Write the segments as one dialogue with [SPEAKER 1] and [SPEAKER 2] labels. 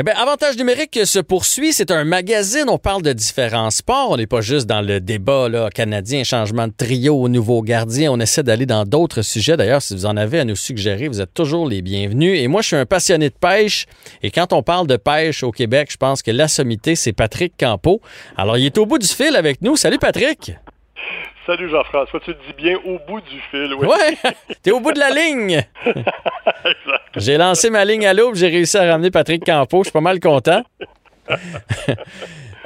[SPEAKER 1] Eh bien, Avantage numérique se poursuit. C'est un magazine. On parle de différents sports. On n'est pas juste dans le débat là, canadien, changement de trio au nouveau gardien. On essaie d'aller dans d'autres sujets. D'ailleurs, si vous en avez à nous suggérer, vous êtes toujours les bienvenus. Et moi, je suis un passionné de pêche. Et quand on parle de pêche au Québec, je pense que la sommité, c'est Patrick Campo. Alors, il est au bout du fil avec nous. Salut, Patrick.
[SPEAKER 2] Salut Jean-François, tu te dis bien au bout du fil. Oui,
[SPEAKER 1] ouais, t'es au bout de la ligne. J'ai lancé ma ligne à l'aube, j'ai réussi à ramener Patrick Campo, je suis pas mal content.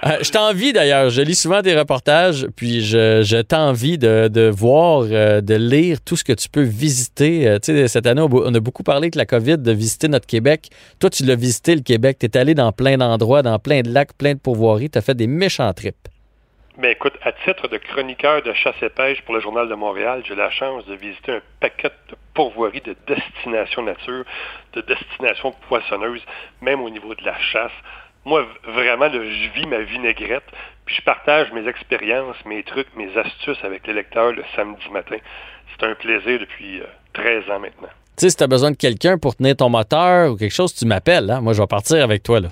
[SPEAKER 1] Euh, je t'envie d'ailleurs, je lis souvent tes reportages, puis je, je t'envie de, de, voir, euh, de lire tout ce que tu peux visiter. Euh, tu sais, cette année, on a beaucoup parlé avec la COVID de visiter notre Québec. Toi, tu l'as visité, le Québec. Tu es allé dans plein d'endroits, dans plein de lacs, plein de pourvoiries. Tu as fait des méchants trips.
[SPEAKER 2] Mais ben, écoute, à titre de chroniqueur de chasse et pêche pour le Journal de Montréal, j'ai la chance de visiter un paquet de pourvoiries de destinations nature, de destinations poissonneuses, même au niveau de la chasse. Moi, vraiment, je vis ma vinaigrette, puis je partage mes expériences, mes trucs, mes astuces avec les lecteurs le samedi matin. C'est un plaisir depuis 13 euh, ans maintenant.
[SPEAKER 1] Tu sais, si tu as besoin de quelqu'un pour tenir ton moteur ou quelque chose, tu m'appelles. Hein? Moi, je vais partir avec toi. là.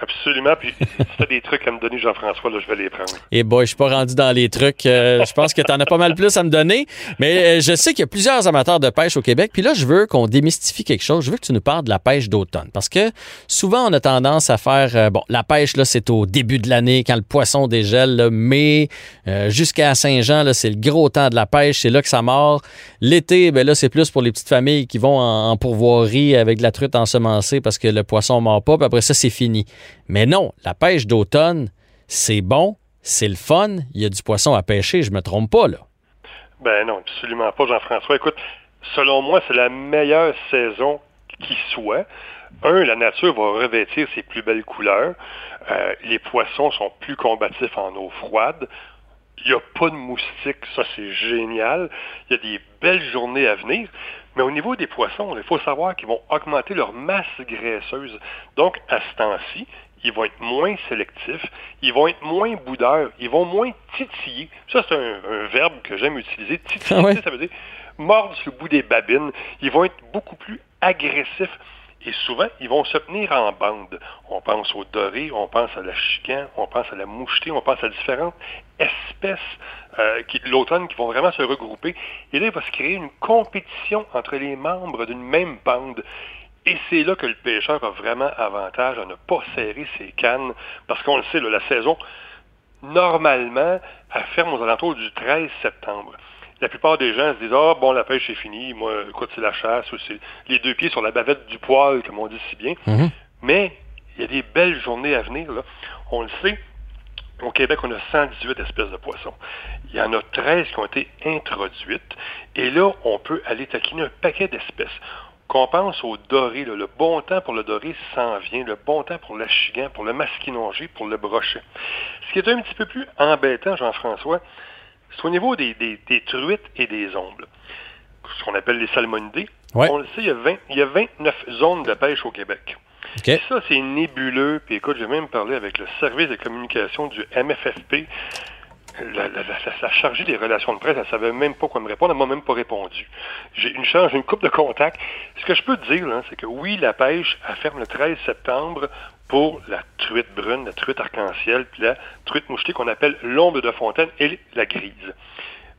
[SPEAKER 2] Absolument. Puis si tu as des trucs à me donner, Jean-François, là, je vais les prendre.
[SPEAKER 1] Et eh boy, je suis pas rendu dans les trucs. Euh, je pense que tu en as pas mal plus à me donner. Mais euh, je sais qu'il y a plusieurs amateurs de pêche au Québec. Puis là, je veux qu'on démystifie quelque chose. Je veux que tu nous parles de la pêche d'automne. Parce que souvent, on a tendance à faire. Euh, bon, la pêche, là, c'est au début de l'année, quand le poisson dégèle. Là, mai jusqu'à Saint-Jean, là, c'est le gros temps de la pêche. C'est là que ça mord. L'été, ben là, c'est plus pour les petites familles qui vont en, en pourvoirie avec de la truite ensemencée parce que le poisson mord pas. Puis après ça, c'est fini. Mais non, la pêche d'automne, c'est bon, c'est le fun, il y a du poisson à pêcher, je me trompe pas, là.
[SPEAKER 2] Ben non, absolument pas, Jean-François. Écoute, selon moi, c'est la meilleure saison qui soit. Un, la nature va revêtir ses plus belles couleurs. Euh, les poissons sont plus combatifs en eau froide. Il n'y a pas de moustiques, ça c'est génial. Il y a des belles journées à venir. Mais au niveau des poissons, il faut savoir qu'ils vont augmenter leur masse graisseuse. Donc, à ce temps-ci, ils vont être moins sélectifs, ils vont être moins boudeurs, ils vont moins titiller. Ça, c'est un, verbe que j'aime utiliser. Titiller, ah ça veut dire mordre sur le bout des babines. Ils vont être beaucoup plus agressifs. Et souvent, ils vont se tenir en bande. On pense au doré, on pense à la chican, on pense à la mouchetée, on pense à différentes espèces euh, de l'automne qui vont vraiment se regrouper. Et là, il va se créer une compétition entre les membres d'une même bande. Et c'est là que le pêcheur a vraiment avantage à ne pas serrer ses cannes, parce qu'on le sait, la saison, normalement, elle ferme aux alentours du 13 septembre. La plupart des gens se disent Ah, bon, la pêche est finie, moi, écoute, c'est la chasse, ou c'est les deux pieds sur la bavette du poil, comme on dit si bien. Mhm. Mais il y a des belles journées à venir, là. On le sait, au Québec, on a 118 espèces de poissons. Il y en a 13 qui ont été introduites. Et là, on peut aller taquiner un paquet d'espèces. Qu'on pense au doré, le bon temps pour le doré s'en vient, le bon temps pour l'achigan, pour le masquinongé, pour le brochet. Ce qui est un petit peu plus embêtant, Jean-François, c'est au niveau des, truites et des ongles. Ce qu'on appelle les salmonidés. On le sait, il y, a il y a 29 zones de pêche au Québec. Ça, c'est nébuleux. Puis écoute, j'ai même parlé avec le service de communication du MFFP. La, la, chargée des relations de presse, elle savait même pas quoi me répondre, elle m'a même pas répondu. J'ai une charge, une coupe de contact. Ce que je peux te dire, c'est que oui, la pêche, elle ferme le 13 septembre pour la truite brune, la truite arc-en-ciel, puis la truite mouchetée qu'on appelle l'ombre de fontaine et la grise.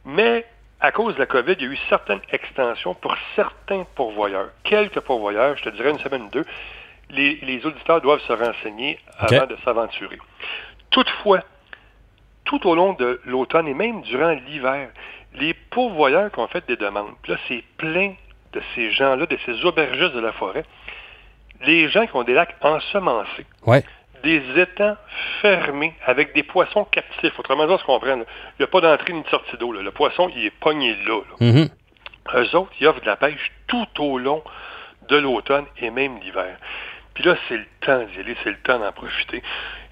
[SPEAKER 2] Mais à cause de la COVID, il y a eu certaines extensions pour certains pourvoyeurs. Quelques pourvoyeurs, je te dirais une semaine ou deux, les, auditeurs doivent se renseigner avant de s'aventurer. Toutefois, tout au long de l'automne et même durant l'hiver, les pourvoyeurs qui ont fait des demandes, puis là, c'est plein de ces gens-là, de ces aubergistes de la forêt, les gens qui ont des lacs ensemencés, des étangs fermés avec des poissons captifs. Autrement dit, on se comprend, il n'y a pas d'entrée ni de sortie d'eau. Le poisson, il est pogné là. Mm-hmm. Eux autres, ils offrent de la pêche tout au long de l'automne et même l'hiver. Puis là, c'est le temps d'y aller, c'est le temps d'en profiter.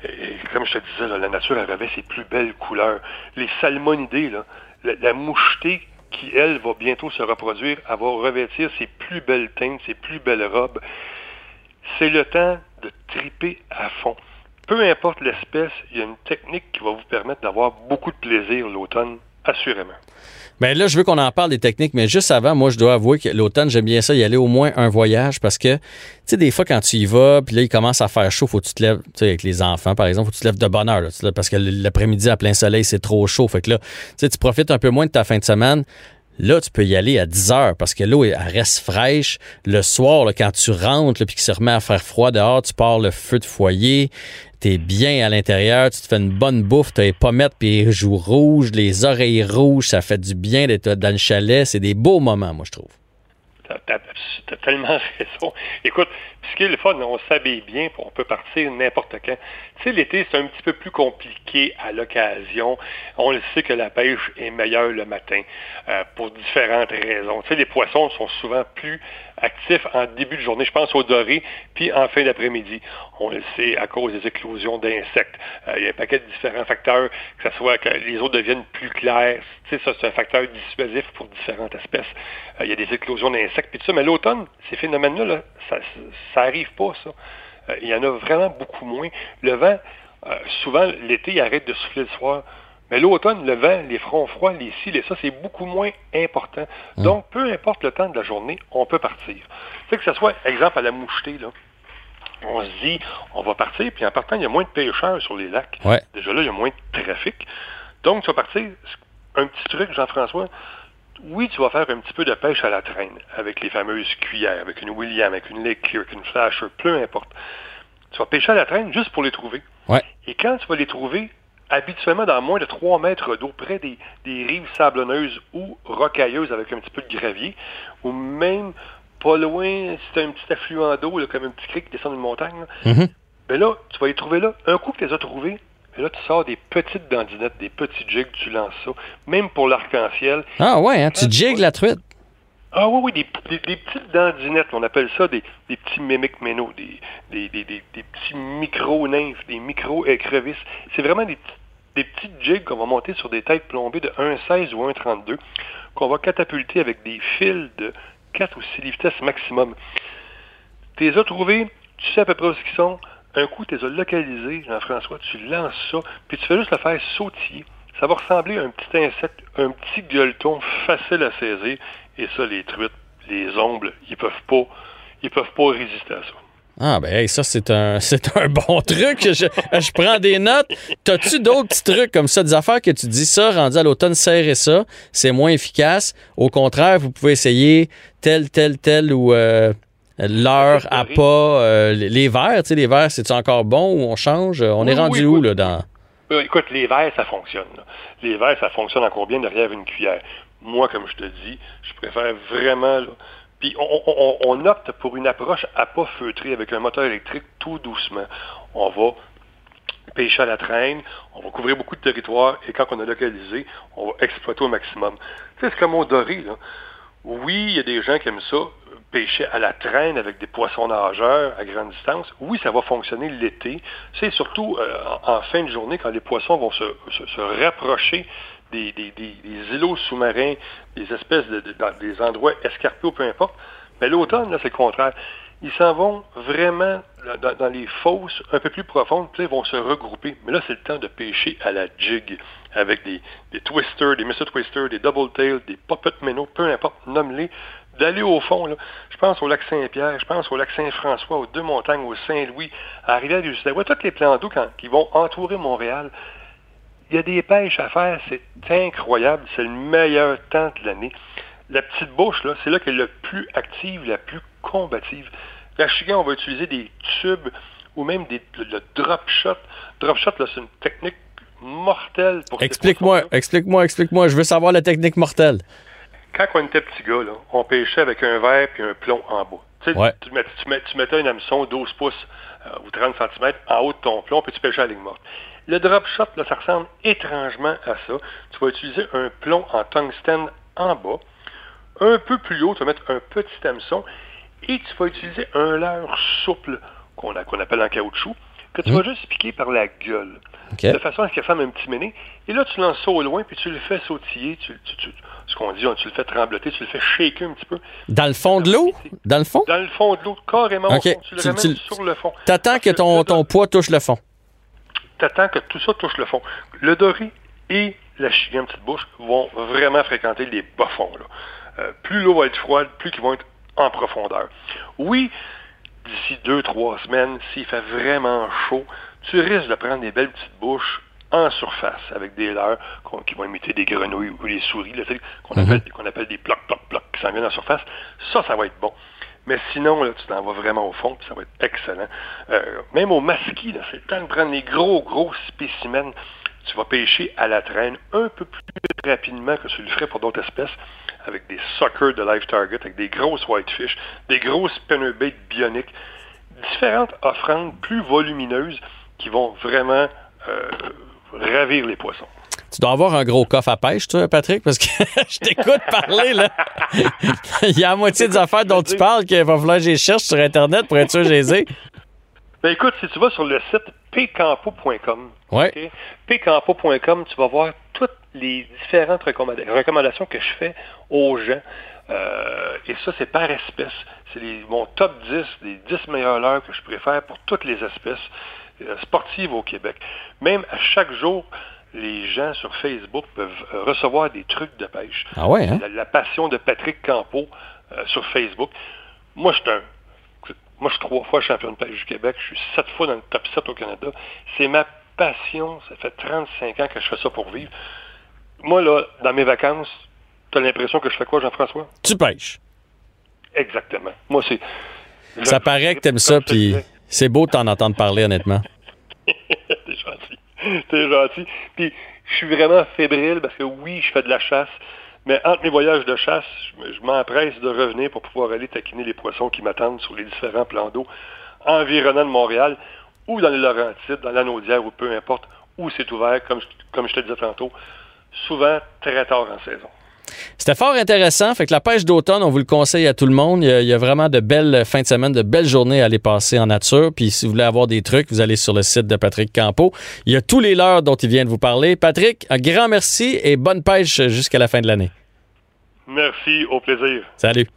[SPEAKER 2] Et, comme je te disais, la nature avait ses plus belles couleurs. Les salmonidés, là, la, mouchetée qui, elle, va bientôt se reproduire, elle va revêtir ses plus belles teintes, ses plus belles robes. C'est le temps de triper à fond. Peu importe l'espèce, il y a une technique qui va vous permettre d'avoir beaucoup de plaisir l'automne, assurément.
[SPEAKER 1] Bien là, je veux qu'on en parle des techniques, mais juste avant, moi, je dois avouer que l'automne, j'aime bien ça, y aller au moins un voyage parce que, tu sais, des fois, quand tu y vas, puis là, il commence à faire chaud, faut que tu te lèves, tu sais, avec les enfants, par exemple, faut que tu te lèves de bonne heure, là, parce que l'après-midi à plein soleil, c'est trop chaud. Fait que là, tu sais, tu profites un peu moins de ta fin de semaine. Là, tu peux y aller à 10 heures parce que l'eau reste fraîche. Le soir, quand tu rentres puis qu'il se remet à faire froid dehors, tu pars le feu de foyer t'es bien à l'intérieur, tu te fais une bonne bouffe, t'as les pommettes puis les joues rouges, les oreilles rouges, ça fait du bien d'être dans le chalet. C'est des beaux moments, moi, je trouve.
[SPEAKER 2] T'as tellement raison. Écoute, ce qui est le on s'habille bien, on peut partir n'importe quand. Tu sais, l'été, c'est un petit peu plus compliqué à l'occasion. On le sait que la pêche est meilleure le matin euh, pour différentes raisons. Tu sais, les poissons sont souvent plus actifs en début de journée. Je pense au doré, puis en fin d'après-midi. On le sait à cause des éclosions d'insectes. Euh, il y a un paquet de différents facteurs, que ce soit que les eaux deviennent plus claires. Tu sais, c'est un facteur dissuasif pour différentes espèces. Euh, il y a des éclosions d'insectes, puis tout ça. Mais l'automne, ces phénomènes-là, ça, ça arrive pas, ça. Euh, il y en a vraiment beaucoup moins. Le vent, euh, souvent, l'été, il arrête de souffler le soir. Mais l'automne, le vent, les fronts froids, les cils et ça, c'est beaucoup moins important. Hum. Donc, peu importe le temps de la journée, on peut partir. C'est que ce soit, exemple, à la mouchetée, là. On se dit, on va partir, puis en partant, il y a moins de pêcheurs sur les lacs. Déjà là, il y a moins de trafic. Donc, tu vas partir. Un petit truc, Jean-François, oui, tu vas faire un petit peu de pêche à la traîne avec les fameuses cuillères, avec une William, avec une Lake avec une Flasher, peu importe. Tu vas pêcher à la traîne juste pour les trouver. Et quand tu vas les trouver, habituellement dans moins de 3 mètres d'eau, près des, rives sablonneuses ou rocailleuses avec un petit peu de gravier, ou même pas loin, si tu as un petit affluent d'eau, comme un petit cric qui descend d'une montagne, mm-hmm. ben là, tu vas les trouver là. Un coup que tu les as trouvés, et là, tu sors des petites dandinettes, des petits jigs, tu lances ça. Même pour l'arc-en-ciel.
[SPEAKER 1] Ah ouais, hein, tu jigs la truite.
[SPEAKER 2] Ah oui, oui, des, petites dandinettes, on appelle ça des, petits mimiques ménos, des, des, petits micro-nymphes, des micro-écrevisses. C'est vraiment des, petits jigs qu'on va monter sur des têtes plombées de 1,16 ou 1,32 qu'on va catapulter avec des fils de 4 ou 6 livres maximum. Tu les as trouvés, tu sais à peu près où ils sont, un coup, tu les as localisés, Jean-François, tu lances ça, puis tu fais juste le faire sautiller. Ça va ressembler à un petit insecte, un petit gueuleton facile à saisir. Et ça, les truites, les ombles, ils peuvent pas, ils peuvent pas résister à ça.
[SPEAKER 1] Ah ben ça c'est un c'est un bon truc. Je, prends des notes. T'as-tu d'autres petits trucs comme ça, des affaires que tu dis ça, rendu à l'automne, serrez ça, c'est moins efficace. Au contraire, vous pouvez essayer tel, tel, tel ou euh, l'heure à pas. Euh, les verres, tu sais, les verres, c'est encore bon ou on change? On est rendu où, là, dans?
[SPEAKER 2] Écoute, les verres, ça fonctionne. Les verres, ça fonctionne encore bien derrière une cuillère. Moi, comme je te dis, je préfère vraiment. puis on, opte pour une approche à pas feutrer avec un moteur électrique tout doucement. On va pêcher à la traîne, on va couvrir beaucoup de territoire et quand on a localisé, on va exploiter au maximum. Tu sais, c'est comme au doré, là. Oui, il y a des gens qui aiment ça, pêcher à la traîne avec des poissons nageurs à grande distance, oui, ça va fonctionner l'été. C'est surtout euh, en, fin de journée quand les poissons vont se, rapprocher des, îlots sous-marins, des espèces de, des endroits escarpés ou peu importe. Mais l'automne, là, c'est le contraire. Ils s'en vont vraiment dans, les fosses un peu plus profondes, puis ils vont se regrouper. Mais là, c'est le temps de pêcher à la jig avec des, twisters, des Mr. Twisters, des double tails, des puppet minnows, peu importe, nomme-les d'aller au fond. Là. Je pense au lac Saint-Pierre, je pense au lac Saint-François, aux Deux-Montagnes, au Saint-Louis, à rivière du Outaouais, tous les plans d'eau qui vont entourer Montréal. Il y a des pêches à faire, c'est incroyable, c'est le meilleur temps de l'année. La petite bouche, là, c'est là qu'elle est la plus active, la plus combative. La chigan, on va utiliser des tubes ou même des, le, drop shot. Drop shot, c'est une technique mortelle pour
[SPEAKER 1] Explique-moi, explique-moi, explique-moi. Je veux savoir la technique mortelle
[SPEAKER 2] quand on était petit gars, on pêchait avec un verre et un plomb en bas. Tu, tu, mettais un hameçon 12 pouces euh, ou 30 cm en haut de ton plomb, puis tu pêchais à la ligne morte. Le drop shot, là, ça ressemble étrangement à ça. Tu vas utiliser un plomb en tungstène en bas. Un peu plus haut, tu vas mettre un petit hameçon et tu vas utiliser un leurre souple qu'on appelle en caoutchouc. que tu vas juste piquer par la gueule. De façon à ce qu'elle fasse un petit méné. Et là, tu lances ça au loin, puis tu le fais sautiller, tu, tu- tu- ce qu'on dit, tu le fais trembloter, tu le fais shaker un petit peu.
[SPEAKER 1] Dans le fond de l'eau? Dans le fond?
[SPEAKER 2] Dans le fond de l'eau, carrément
[SPEAKER 1] OK.
[SPEAKER 2] au fond. Tu le ramènes sur le fond.
[SPEAKER 1] T'attends que ton, ton poids touche le fond.
[SPEAKER 2] T'attends que tout ça touche le fond. Le doré et la chienne petite bouche vont vraiment fréquenter les bas fonds. là. Euh, plus l'eau va être froide, plus qu'ils vont être en profondeur. Oui, d'ici deux, trois semaines, s'il fait vraiment chaud, tu risques de prendre des belles petites bouches en surface avec des leurres qu'on- qui vont imiter des grenouilles ou des souris, là, tu sais, qu'on appelle, qu'on appelle des plocs, plocs, plocs qui s'en viennent en surface. Ça, ça va être bon. Mais sinon, là, tu t'en vas vraiment au fond, puis ça va être excellent. Euh, même au masquis, c'est le temps de prendre les gros, gros spécimens. Tu vas pêcher à la traîne un peu plus rapidement que tu le ferais pour d'autres espèces, avec des suckers de live target, avec des grosses whitefish, des grosses spinnerbait bioniques, différentes offrandes plus volumineuses qui vont vraiment euh, ravir les poissons.
[SPEAKER 1] Tu dois avoir un gros coffre à pêche, toi, Patrick, parce que je t'écoute parler, là. Il y a la moitié des affaires dont tu parles qu'il va falloir que je les cherche sur Internet pour être sûr que je les ai.
[SPEAKER 2] Ben écoute, si tu vas sur le site pcampo.com,
[SPEAKER 1] Ouais.
[SPEAKER 2] pcampo.com, tu vas voir toutes les différentes recommanda- recommandations que je fais aux gens. Euh, et ça, c'est par espèce. C'est mon top 10, les 10 meilleures leurres que je préfère pour toutes les espèces euh, sportives au Québec. Même à chaque jour, les gens sur Facebook peuvent euh, recevoir des trucs de pêche.
[SPEAKER 1] Ah ouais, hein?
[SPEAKER 2] La, la passion de Patrick Campo euh, sur Facebook. Moi, je suis un. Moi, je suis trois fois champion de pêche du Québec. Je suis sept fois dans le top 7 au Canada. C'est ma passion. Ça fait 35 ans que je fais ça pour vivre. Moi, là, dans mes vacances, tu as l'impression que je fais quoi, Jean-François?
[SPEAKER 1] Tu pêches.
[SPEAKER 2] Exactement. Moi, c'est.
[SPEAKER 1] Ça paraît que t'aimes ça, puis. C'est beau de t'en entendre parler, honnêtement.
[SPEAKER 2] T'es gentil. T'es gentil. Puis, je suis vraiment fébrile parce que oui, je fais de la chasse, mais entre mes voyages de chasse, je me- je m'empresse de revenir pour pouvoir aller taquiner les poissons qui m'attendent sur les différents plans d'eau environnants de Montréal ou dans les Laurentides, dans l'Anaudière ou peu importe où c'est ouvert, comme, je- comme je te disais tantôt, souvent très tard en saison.
[SPEAKER 1] C'était fort intéressant. Fait que la pêche d'automne, on vous le conseille à tout le monde. Il y a, il y a vraiment de belles fins de semaine, de belles journées à aller passer en nature. Puis si vous voulez avoir des trucs, vous allez sur le site de Patrick Campo. Il y a tous les leurres dont il vient de vous parler. Patrick, un grand merci et bonne pêche jusqu'à la fin de l'année.
[SPEAKER 2] Merci, au plaisir.
[SPEAKER 1] Salut.